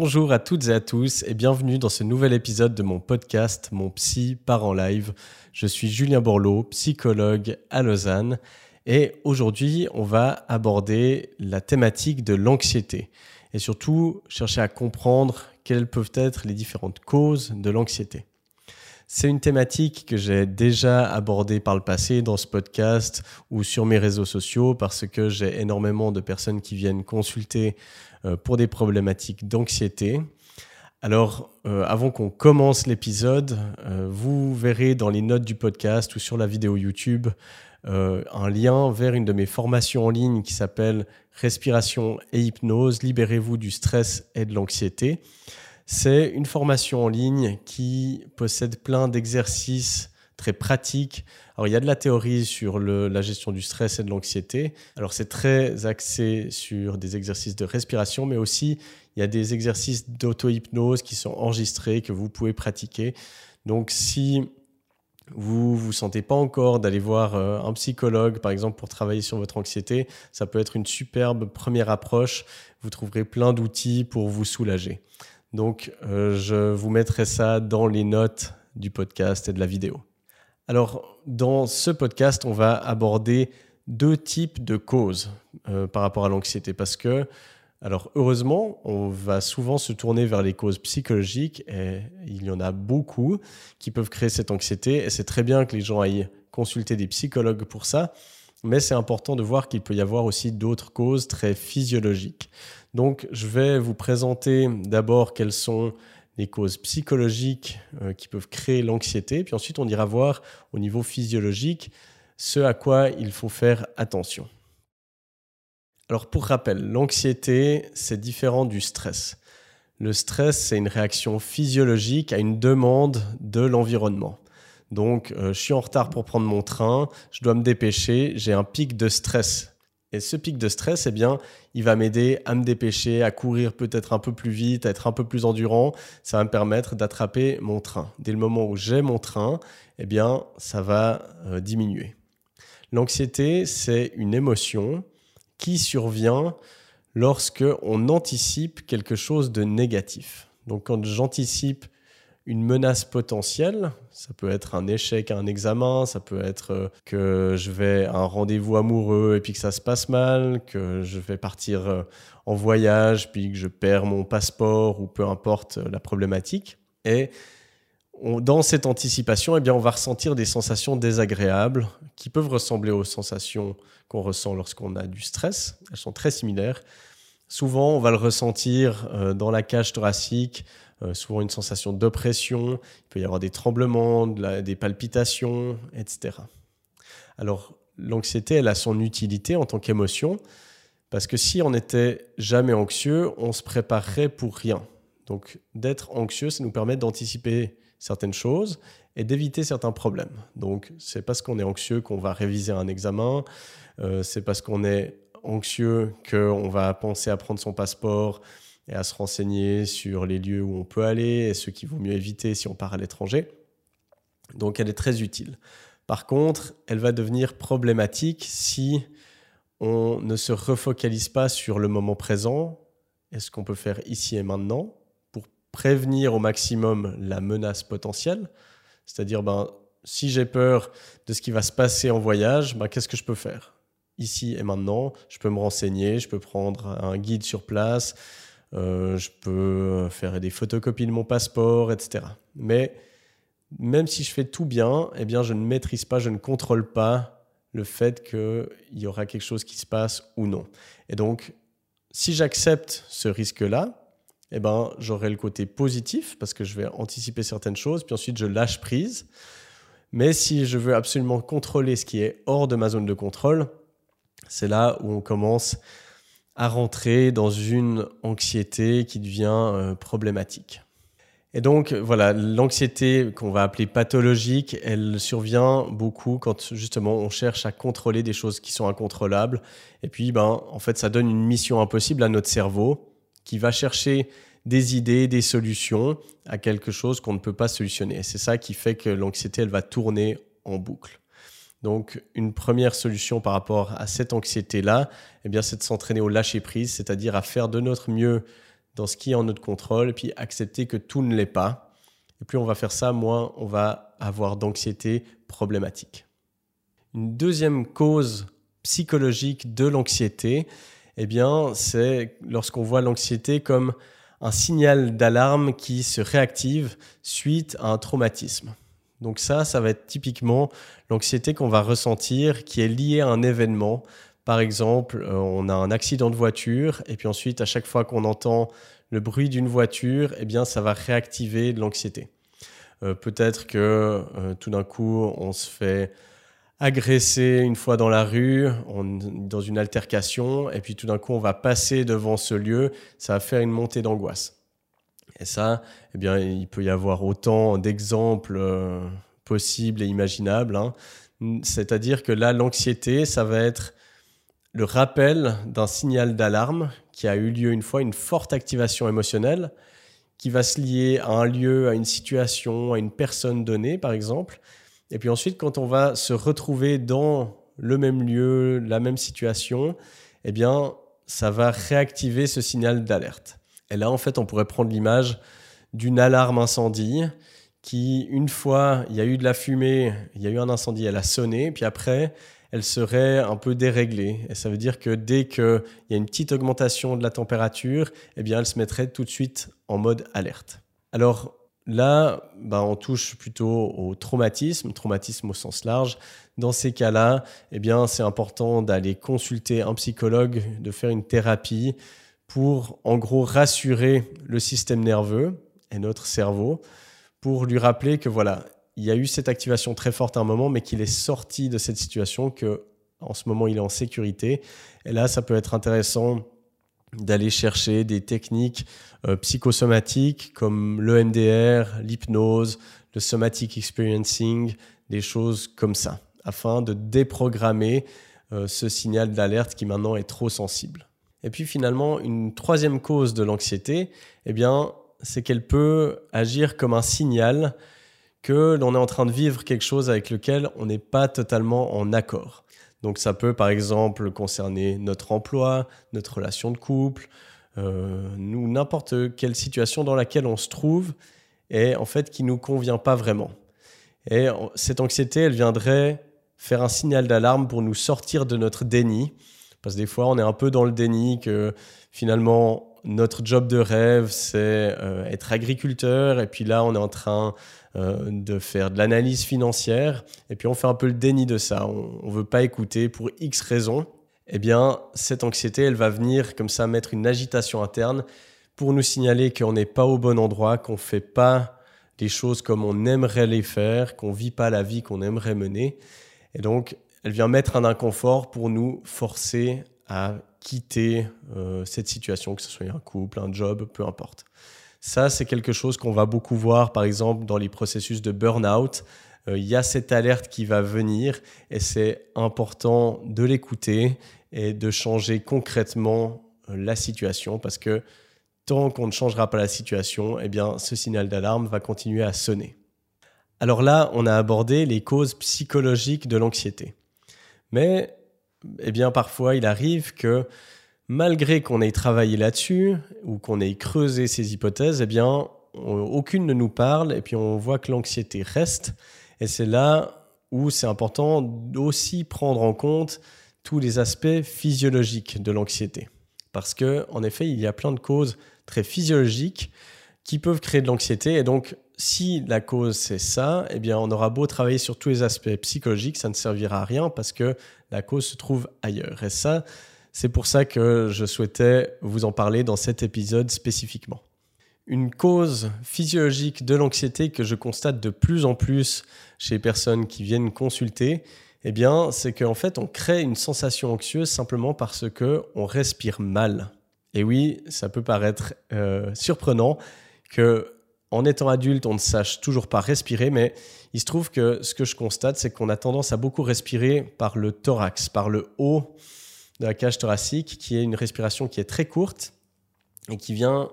Bonjour à toutes et à tous et bienvenue dans ce nouvel épisode de mon podcast Mon Psy part en live. Je suis Julien Borloo, psychologue à Lausanne et aujourd'hui on va aborder la thématique de l'anxiété et surtout chercher à comprendre quelles peuvent être les différentes causes de l'anxiété. C'est une thématique que j'ai déjà abordée par le passé dans ce podcast ou sur mes réseaux sociaux parce que j'ai énormément de personnes qui viennent consulter pour des problématiques d'anxiété. Alors, euh, avant qu'on commence l'épisode, euh, vous verrez dans les notes du podcast ou sur la vidéo YouTube un lien vers une de mes formations en ligne qui s'appelle Respiration et hypnose, libérez-vous du stress et de l'anxiété. C'est une formation en ligne qui possède plein d'exercices très pratiques. Alors, il y a de la théorie sur la gestion du stress et de l'anxiété. Alors, c'est très axé sur des exercices de respiration, mais aussi il y a des exercices d'auto-hypnose qui sont enregistrés, que vous pouvez pratiquer. Donc, si vous vous sentez pas encore d'aller voir euh, un psychologue, par exemple, pour travailler sur votre anxiété, ça peut être une superbe première approche. Vous trouverez plein d'outils pour vous soulager. Donc, euh, je vous mettrai ça dans les notes du podcast et de la vidéo. Alors, dans ce podcast, on va aborder deux types de causes euh, par rapport à l'anxiété. Parce que, alors heureusement, on va souvent se tourner vers les causes psychologiques et il y en a beaucoup qui peuvent créer cette anxiété. Et c'est très bien que les gens aillent consulter des psychologues pour ça, mais c'est important de voir qu'il peut y avoir aussi d'autres causes très physiologiques. Donc, je vais vous présenter d'abord quelles sont les causes psychologiques euh, qui peuvent créer l'anxiété, puis ensuite on ira voir au niveau physiologique ce à quoi il faut faire attention. Alors pour rappel, l'anxiété, c'est différent du stress. Le stress, c'est une réaction physiologique à une demande de l'environnement. Donc, euh, je suis en retard pour prendre mon train, je dois me dépêcher, j'ai un pic de stress et ce pic de stress, eh bien, il va m'aider à me dépêcher, à courir peut-être un peu plus vite, à être un peu plus endurant. Ça va me permettre d'attraper mon train. Dès le moment où j'ai mon train, eh bien, ça va euh, diminuer. L'anxiété, c'est une émotion qui survient lorsque on anticipe quelque chose de négatif. Donc, quand j'anticipe une menace potentielle. Ça peut être un échec à un examen, ça peut être euh, que je vais à un rendez-vous amoureux et puis que ça se passe mal, que je vais partir euh, en voyage puis que je perds mon passeport ou peu importe euh, la problématique. Et dans cette anticipation, eh bien, on va ressentir des sensations désagréables qui peuvent ressembler aux sensations qu'on ressent lorsqu'on a du stress. Elles sont très similaires. Souvent, on va le ressentir dans la cage thoracique, euh, souvent une sensation d'oppression, il peut y avoir des tremblements, des palpitations, etc. Alors l'anxiété, elle a son utilité en tant qu'émotion, parce que si on n'était jamais anxieux, on se préparerait pour rien. Donc d'être anxieux, ça nous permet d'anticiper certaines choses et d'éviter certains problèmes. Donc c'est parce qu'on est anxieux qu'on va réviser un examen, euh, c'est parce qu'on est anxieux qu'on va penser à prendre son passeport, et à se renseigner sur les lieux où on peut aller et ce qu'il vaut mieux éviter si on part à l'étranger. Donc elle est très utile. Par contre, elle va devenir problématique si on ne se refocalise pas sur le moment présent et ce qu'on peut faire ici et maintenant pour prévenir au maximum la menace potentielle. C'est-à-dire, ben, si j'ai peur de ce qui va se passer en voyage, ben, qu'est-ce que je peux faire? Ici et maintenant, je peux me renseigner, je peux prendre un guide sur place, euh, je peux faire des photocopies de mon passeport, etc. Mais même si je fais tout bien, eh bien, je ne maîtrise pas, je ne contrôle pas le fait qu'il y aura quelque chose qui se passe ou non. Et donc, si j'accepte ce risque-là, eh ben, j'aurai le côté positif parce que je vais anticiper certaines choses, puis ensuite je lâche prise. Mais si je veux absolument contrôler ce qui est hors de ma zone de contrôle, c'est là où on commence à rentrer dans une anxiété qui devient euh, problématique. Et donc voilà, l'anxiété qu'on va appeler pathologique, elle survient beaucoup quand justement on cherche à contrôler des choses qui sont incontrôlables. Et puis ben en fait ça donne une mission impossible à notre cerveau qui va chercher des idées, des solutions à quelque chose qu'on ne peut pas solutionner. C'est ça qui fait que l'anxiété elle va tourner en boucle. Donc, une première solution par rapport à cette anxiété-là, eh bien, c'est de s'entraîner au lâcher prise, c'est-à-dire à faire de notre mieux dans ce qui est en notre contrôle, et puis accepter que tout ne l'est pas. Et plus on va faire ça, moins on va avoir d'anxiété problématique. Une deuxième cause psychologique de l'anxiété, eh bien, c'est lorsqu'on voit l'anxiété comme un signal d'alarme qui se réactive suite à un traumatisme. Donc ça, ça va être typiquement l'anxiété qu'on va ressentir qui est liée à un événement. Par exemple, euh, on a un accident de voiture et puis ensuite, à chaque fois qu'on entend le bruit d'une voiture, eh bien, ça va réactiver de l'anxiété. Euh, peut-être que euh, tout d'un coup, on se fait agresser une fois dans la rue, dans une altercation, et puis tout d'un coup, on va passer devant ce lieu, ça va faire une montée d'angoisse. Et ça, eh bien, il peut y avoir autant d'exemples euh, possibles et imaginables. Hein. C'est-à-dire que là, l'anxiété, ça va être le rappel d'un signal d'alarme qui a eu lieu une fois, une forte activation émotionnelle, qui va se lier à un lieu, à une situation, à une personne donnée, par exemple. Et puis ensuite, quand on va se retrouver dans le même lieu, la même situation, eh bien, ça va réactiver ce signal d'alerte. Et là, en fait, on pourrait prendre l'image d'une alarme incendie qui, une fois, il y a eu de la fumée, il y a eu un incendie, elle a sonné, puis après, elle serait un peu déréglée. Et ça veut dire que dès qu'il y a une petite augmentation de la température, eh bien, elle se mettrait tout de suite en mode alerte. Alors là, ben, on touche plutôt au traumatisme, traumatisme au sens large. Dans ces cas-là, eh bien, c'est important d'aller consulter un psychologue, de faire une thérapie pour, en gros, rassurer le système nerveux et notre cerveau pour lui rappeler que voilà, il y a eu cette activation très forte à un moment, mais qu'il est sorti de cette situation, que en ce moment il est en sécurité. Et là, ça peut être intéressant d'aller chercher des techniques euh, psychosomatiques comme l'EMDR, l'hypnose, le somatic experiencing, des choses comme ça, afin de déprogrammer euh, ce signal d'alerte qui maintenant est trop sensible. Et puis finalement, une troisième cause de l'anxiété, eh bien, c'est qu'elle peut agir comme un signal que l'on est en train de vivre quelque chose avec lequel on n'est pas totalement en accord. Donc ça peut par exemple concerner notre emploi, notre relation de couple, euh, n'importe quelle situation dans laquelle on se trouve et en fait qui nous convient pas vraiment. Et cette anxiété, elle viendrait faire un signal d'alarme pour nous sortir de notre déni, parce que des fois on est un peu dans le déni que finalement notre job de rêve c'est euh, être agriculteur et puis là on est en train euh, de faire de l'analyse financière, et puis on fait un peu le déni de ça. On ne veut pas écouter pour X raisons. Eh bien, cette anxiété, elle va venir comme ça mettre une agitation interne pour nous signaler qu'on n'est pas au bon endroit, qu'on ne fait pas les choses comme on aimerait les faire, qu'on ne vit pas la vie qu'on aimerait mener. Et donc, elle vient mettre un inconfort pour nous forcer à quitter euh, cette situation, que ce soit un couple, un job, peu importe. Ça, c'est quelque chose qu'on va beaucoup voir, par exemple, dans les processus de burn-out. Euh, il y a cette alerte qui va venir et c'est important de l'écouter et de changer concrètement euh, la situation parce que tant qu'on ne changera pas la situation, eh bien, ce signal d'alarme va continuer à sonner. Alors là, on a abordé les causes psychologiques de l'anxiété. Mais, eh bien, parfois, il arrive que malgré qu'on ait travaillé là-dessus ou qu'on ait creusé ces hypothèses, eh bien, aucune ne nous parle et puis on voit que l'anxiété reste. Et c'est là où c'est important d'aussi prendre en compte tous les aspects physiologiques de l'anxiété. Parce que, en effet, il y a plein de causes très physiologiques qui peuvent créer de l'anxiété. Et donc, si la cause c'est ça, eh bien, on aura beau travailler sur tous les aspects psychologiques, ça ne servira à rien parce que la cause se trouve ailleurs. Et ça, c'est pour ça que je souhaitais vous en parler dans cet épisode spécifiquement. Une cause physiologique de l'anxiété que je constate de plus en plus chez les personnes qui viennent consulter, eh bien, c'est qu'en fait, on crée une sensation anxieuse simplement parce que on respire mal. Et oui, ça peut paraître euh, surprenant que en étant adulte, on ne sache toujours pas respirer, mais il se trouve que ce que je constate, c'est qu'on a tendance à beaucoup respirer par le thorax, par le haut de la cage thoracique, qui est une respiration qui est très courte et qui vient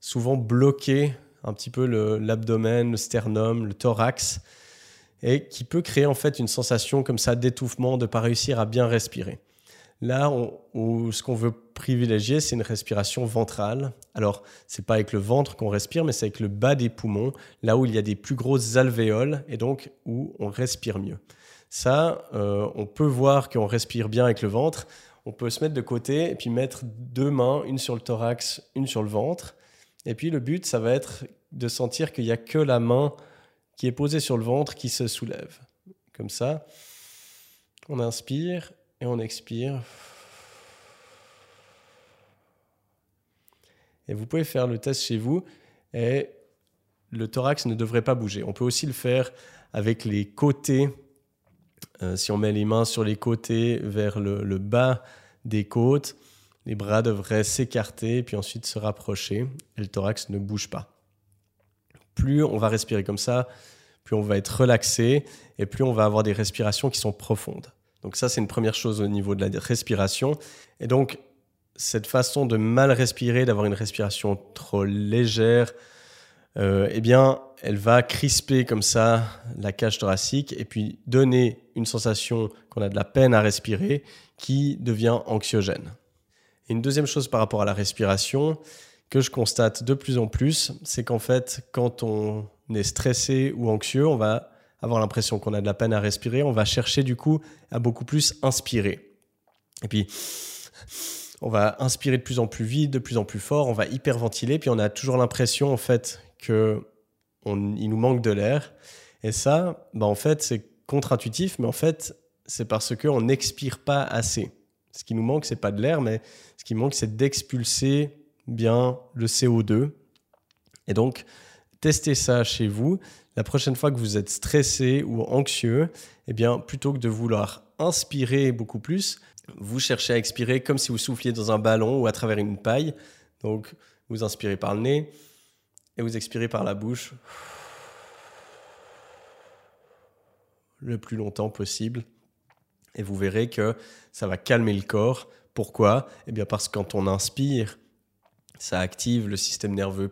souvent bloquer un petit peu l'abdomen, le, sternum, le thorax, et qui peut créer en fait une sensation comme ça d'étouffement, de ne pas réussir à bien respirer. Là, ce qu'on veut privilégier, c'est une respiration ventrale. Alors, c'est pas avec le ventre qu'on respire, mais c'est avec le bas des poumons, là où il y a des plus grosses alvéoles et donc où on respire mieux. Ça, euh, on peut voir qu'on respire bien avec le ventre. On peut se mettre de côté et puis mettre deux mains, une sur le thorax, une sur le ventre. Et puis le but, ça va être de sentir qu'il n'y a que la main qui est posée sur le ventre qui se soulève. Comme ça, on inspire et on expire. Et vous pouvez faire le test chez vous et le thorax ne devrait pas bouger. On peut aussi le faire avec les côtés. Euh, si on met les mains sur les côtés vers le, bas des côtes, les bras devraient s'écarter puis ensuite se rapprocher et le thorax ne bouge pas. Plus on va respirer comme ça, plus on va être relaxé et plus on va avoir des respirations qui sont profondes. Donc ça, c'est une première chose au niveau de la respiration. Et donc, cette façon de mal respirer, d'avoir une respiration trop légère, euh, eh bien, elle va crisper comme ça la cage thoracique et puis donner une sensation qu'on a de la peine à respirer qui devient anxiogène. Et une deuxième chose par rapport à la respiration que je constate de plus en plus, c'est qu'en fait, quand on est stressé ou anxieux, on va avoir l'impression qu'on a de la peine à respirer, on va chercher du coup à beaucoup plus inspirer. Et puis, on va inspirer de plus en plus vite, de plus en plus fort, on va hyperventiler, puis on a toujours l'impression en fait que il nous manque de l'air. Et ça, bah, en fait, c'est contre-intuitif, mais en fait, c'est parce qu'on n'expire pas assez. Ce qui nous manque, c'est pas de l'air, mais ce qui manque, c'est d'expulser bien le CO2. Et donc, testez ça chez vous la prochaine fois que vous êtes stressé ou anxieux, eh bien, plutôt que de vouloir inspirer beaucoup plus, vous cherchez à expirer comme si vous souffliez dans un ballon ou à travers une paille. Donc, vous inspirez par le nez et vous expirez par la bouche le plus longtemps possible. Et vous verrez que ça va calmer le corps. Pourquoi? Eh bien parce que quand on inspire, ça active le système nerveux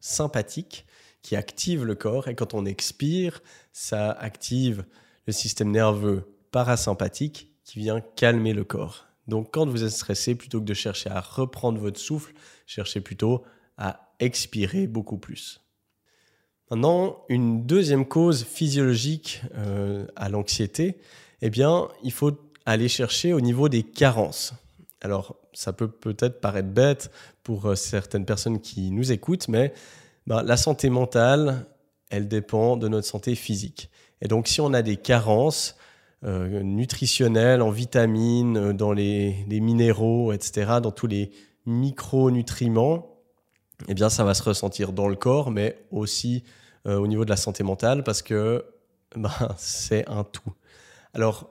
sympathique qui active le corps. Et quand on expire, ça active le système nerveux parasympathique qui vient calmer le corps. Donc quand vous êtes stressé, plutôt que de chercher à reprendre votre souffle, cherchez plutôt à expirer beaucoup plus. Maintenant, une deuxième cause physiologique euh, à l'anxiété, eh bien, il faut aller chercher au niveau des carences. Alors, ça peut peut-être paraître bête pour euh, certaines personnes qui nous écoutent, mais ben, la santé mentale, elle dépend de notre santé physique. Et donc, si on a des carences euh, nutritionnelles en vitamines, euh, dans les, minéraux, etc., dans tous les micronutriments, eh bien, ça va se ressentir dans le corps, mais aussi euh, au niveau de la santé mentale, parce que ben, c'est un tout. Alors,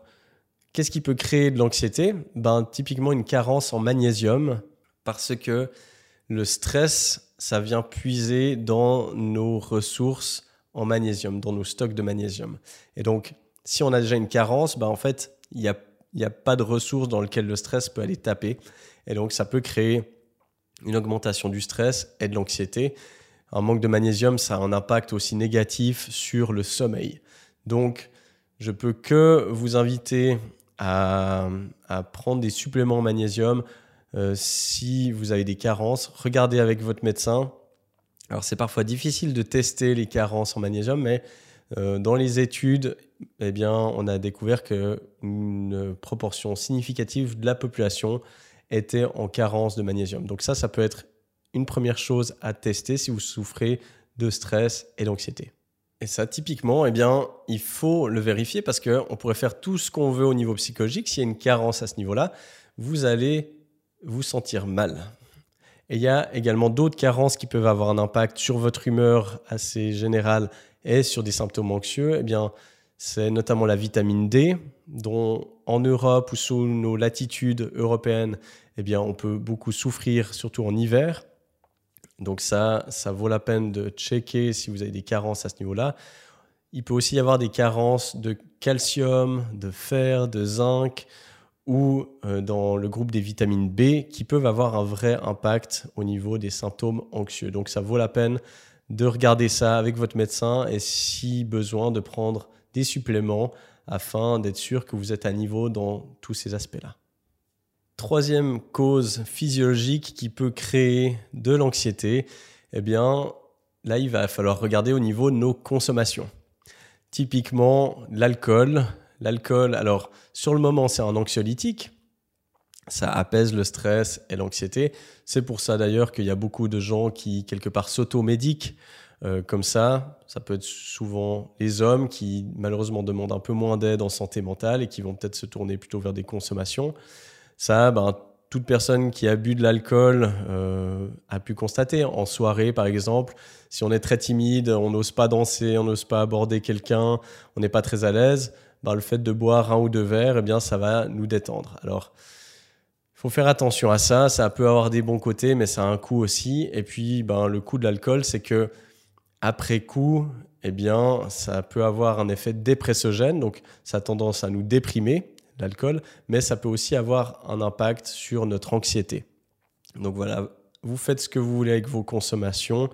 qu'est-ce qui peut créer de l'anxiété? Ben, Typiquement, une carence en magnésium, parce que le stress ça vient puiser dans nos ressources en magnésium, dans nos stocks de magnésium. Et donc, si on a déjà une carence, bah en fait, il n'y a, a pas de ressources dans lesquelles le stress peut aller taper. Et donc, ça peut créer une augmentation du stress et de l'anxiété. Un manque de magnésium, ça a un impact aussi négatif sur le sommeil. Donc, je peux que vous inviter à, à prendre des suppléments en magnésium euh, si vous avez des carences, regardez avec votre médecin. Alors c'est parfois difficile de tester les carences en magnésium, mais euh, dans les études, eh bien, on a découvert qu'une proportion significative de la population était en carence de magnésium. Donc ça, ça peut être une première chose à tester si vous souffrez de stress et d'anxiété. Et ça, typiquement, eh bien, il faut le vérifier parce qu'on pourrait faire tout ce qu'on veut au niveau psychologique. S'il y a une carence à ce niveau-là, vous allez vous sentir mal. Et il y a également d'autres carences qui peuvent avoir un impact sur votre humeur assez générale et sur des symptômes anxieux. Eh bien, c'est notamment la vitamine D, dont en Europe ou sous nos latitudes européennes, eh bien, on peut beaucoup souffrir, surtout en hiver. Donc ça, ça vaut la peine de checker si vous avez des carences à ce niveau-là. Il peut aussi y avoir des carences de calcium, de fer, de zinc, ou euh, dans le groupe des vitamines B qui peuvent avoir un vrai impact au niveau des symptômes anxieux. Donc ça vaut la peine de regarder ça avec votre médecin et si besoin de prendre des suppléments afin d'être sûr que vous êtes à niveau dans tous ces aspects-là. troisième cause physiologique qui peut créer de l'anxiété, eh bien, là, il va falloir regarder au niveau de nos consommations. Typiquement, l'alcool. L'alcool, alors, sur le moment, c'est un anxiolytique. Ça apaise le stress et l'anxiété. C'est pour ça d'ailleurs qu'il y a beaucoup de gens qui, quelque part, s'automédiquent euh, comme ça. Ça peut être souvent les hommes qui, malheureusement, demandent un peu moins d'aide en santé mentale et qui vont peut-être se tourner plutôt vers des consommations. Ça, ben, toute personne qui a bu de l'alcool euh, a pu constater. En soirée, par exemple, si on est très timide, on n'ose pas danser, on n'ose pas aborder quelqu'un, on n'est pas très à l'aise, ben, le fait de boire un ou deux verres, eh bien, ça va nous détendre. Alors, il faut faire attention à ça. Ça peut avoir des bons côtés, mais ça a un coût aussi. Et puis, ben, le coût de l'alcool, c'est que après coup, eh bien, ça peut avoir un effet dépressogène, donc ça a tendance à nous déprimer l'alcool, mais ça peut aussi avoir un impact sur notre anxiété. Donc voilà, vous faites ce que vous voulez avec vos consommations,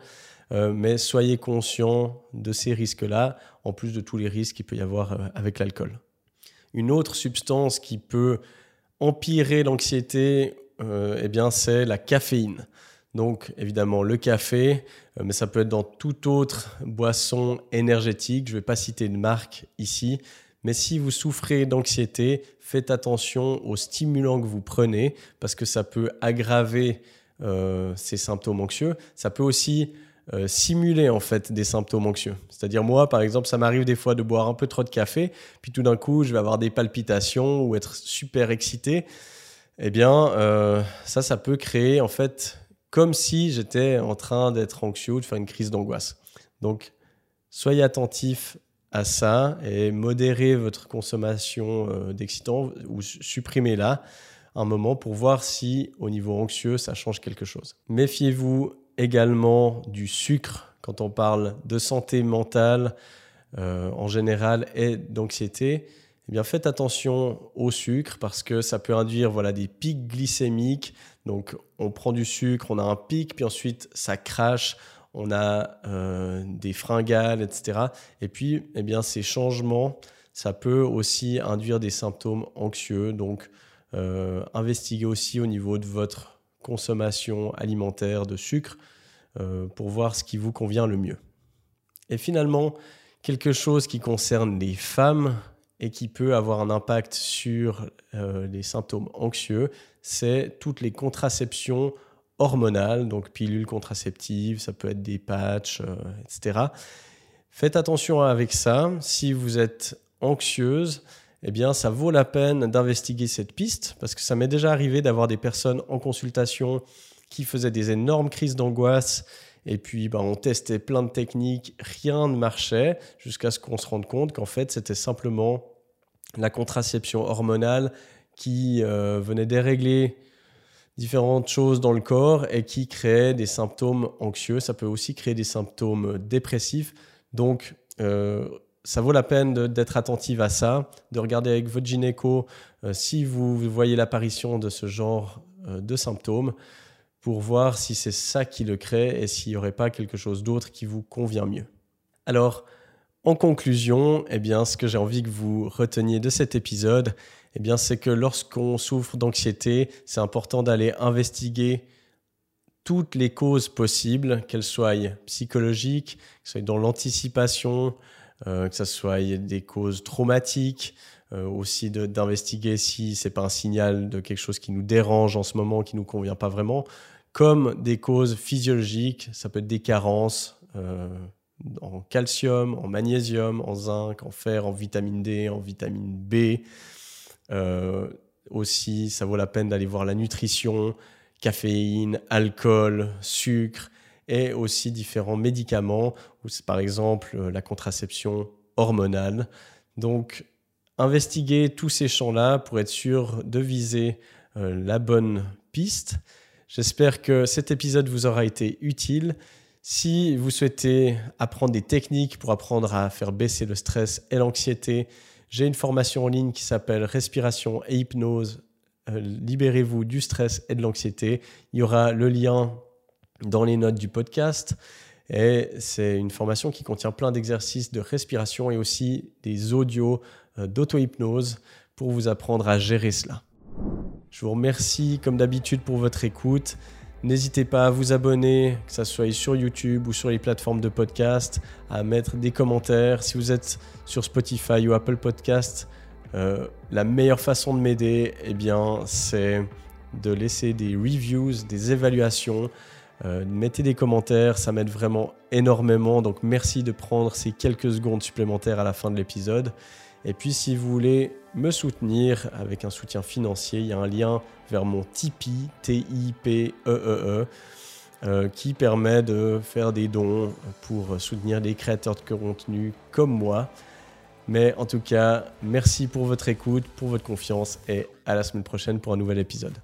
euh, mais soyez conscient de ces risques-là, en plus de tous les risques qu'il peut y avoir euh, avec l'alcool. Une autre substance qui peut empirer l'anxiété, euh, eh bien, c'est la caféine. Donc évidemment le café, mais ça peut être dans toute autre boisson énergétique. Je ne vais pas citer de marque ici, mais si vous souffrez d'anxiété, faites attention aux stimulants que vous prenez parce que ça peut aggraver euh, ces symptômes anxieux. Ça peut aussi euh, simuler en fait des symptômes anxieux. C'est-à-dire moi, par exemple, ça m'arrive des fois de boire un peu trop de café, puis tout d'un coup, je vais avoir des palpitations ou être super excité. Eh bien, euh, ça, ça peut créer en fait comme si j'étais en train d'être anxieux ou de faire une crise d'angoisse. Donc, soyez attentifs à ça et modérez votre consommation euh, d'excitants ou supprimez-la un moment pour voir si au niveau anxieux ça change quelque chose. Méfiez-vous également du sucre quand on parle de santé mentale euh, en général et d'anxiété. Eh bien, faites attention au sucre parce que ça peut induire voilà, des pics glycémiques. Donc, on prend du sucre, on a un pic, puis ensuite ça crache on a euh, des fringales, etc. Et puis, eh bien, ces changements, ça peut aussi induire des symptômes anxieux. Donc, euh, investiguez aussi au niveau de votre consommation alimentaire de sucre euh, pour voir ce qui vous convient le mieux. Et finalement, quelque chose qui concerne les femmes et qui peut avoir un impact sur les symptômes anxieux, c'est toutes les contraceptions hormonales, donc pilules contraceptives, ça peut être des patchs, euh, etc. Faites attention avec ça. Si vous êtes anxieuse, eh bien, ça vaut la peine d'investiguer cette piste parce que ça m'est déjà arrivé d'avoir des personnes en consultation qui faisaient des énormes crises d'angoisse et puis ben, on testait plein de techniques, rien ne marchait jusqu'à ce qu'on se rende compte qu'en fait c'était simplement la contraception hormonale qui euh, venait dérégler différentes choses dans le corps et qui créent des symptômes anxieux. Ça peut aussi créer des symptômes dépressifs. Donc, euh, ça vaut la peine d'être attentive à ça, de regarder avec votre gynéco euh, si vous voyez l'apparition de ce genre euh, de symptômes pour voir si c'est ça qui le crée et s'il n'y aurait pas quelque chose d'autre qui vous convient mieux. Alors, en conclusion, eh bien, ce que j'ai envie que vous reteniez de cet épisode, eh bien, c'est que lorsqu'on souffre d'anxiété, c'est important d'aller investiguer toutes les causes possibles, qu'elles soient psychologiques, que ce soit dans l'anticipation, que ce soit des causes traumatiques, euh, aussi d'investiguer si c'est pas un signal de quelque chose qui nous dérange en ce moment, qui nous convient pas vraiment, comme des causes physiologiques, ça peut être des carences euh, en calcium, en magnésium, en zinc, en fer, en vitamine D, en vitamine B. Euh, aussi, ça vaut la peine d'aller voir la nutrition, caféine, alcool, sucre et aussi différents médicaments, ou par exemple euh, la contraception hormonale. Donc, investiguer tous ces champs-là pour être sûr de viser euh, la bonne piste. J'espère que cet épisode vous aura été utile. Si vous souhaitez apprendre des techniques pour apprendre à faire baisser le stress et l'anxiété, j'ai une formation en ligne qui s'appelle Respiration et hypnose. Euh, libérez-vous du stress et de l'anxiété. Il y aura le lien dans les notes du podcast. Et c'est une formation qui contient plein d'exercices de respiration et aussi des audios euh, d'auto-hypnose pour vous apprendre à gérer cela. Je vous remercie comme d'habitude pour votre écoute. N'hésitez pas à vous abonner, que ce soit sur YouTube ou sur les plateformes de podcast, à mettre des commentaires. Si vous êtes sur Spotify ou Apple Podcast, euh, la meilleure façon de m'aider, eh c'est de laisser des reviews, des évaluations. Euh, mettez des commentaires, ça m'aide vraiment énormément. Donc merci de prendre ces quelques secondes supplémentaires à la fin de l'épisode. Et puis si vous voulez me soutenir avec un soutien financier, il y a un lien vers mon Tipeee, T-I-P-E-E-E, -E -E, euh, qui permet de faire des dons pour soutenir des créateurs de contenu comme moi. Mais en tout cas, merci pour votre écoute, pour votre confiance et à la semaine prochaine pour un nouvel épisode.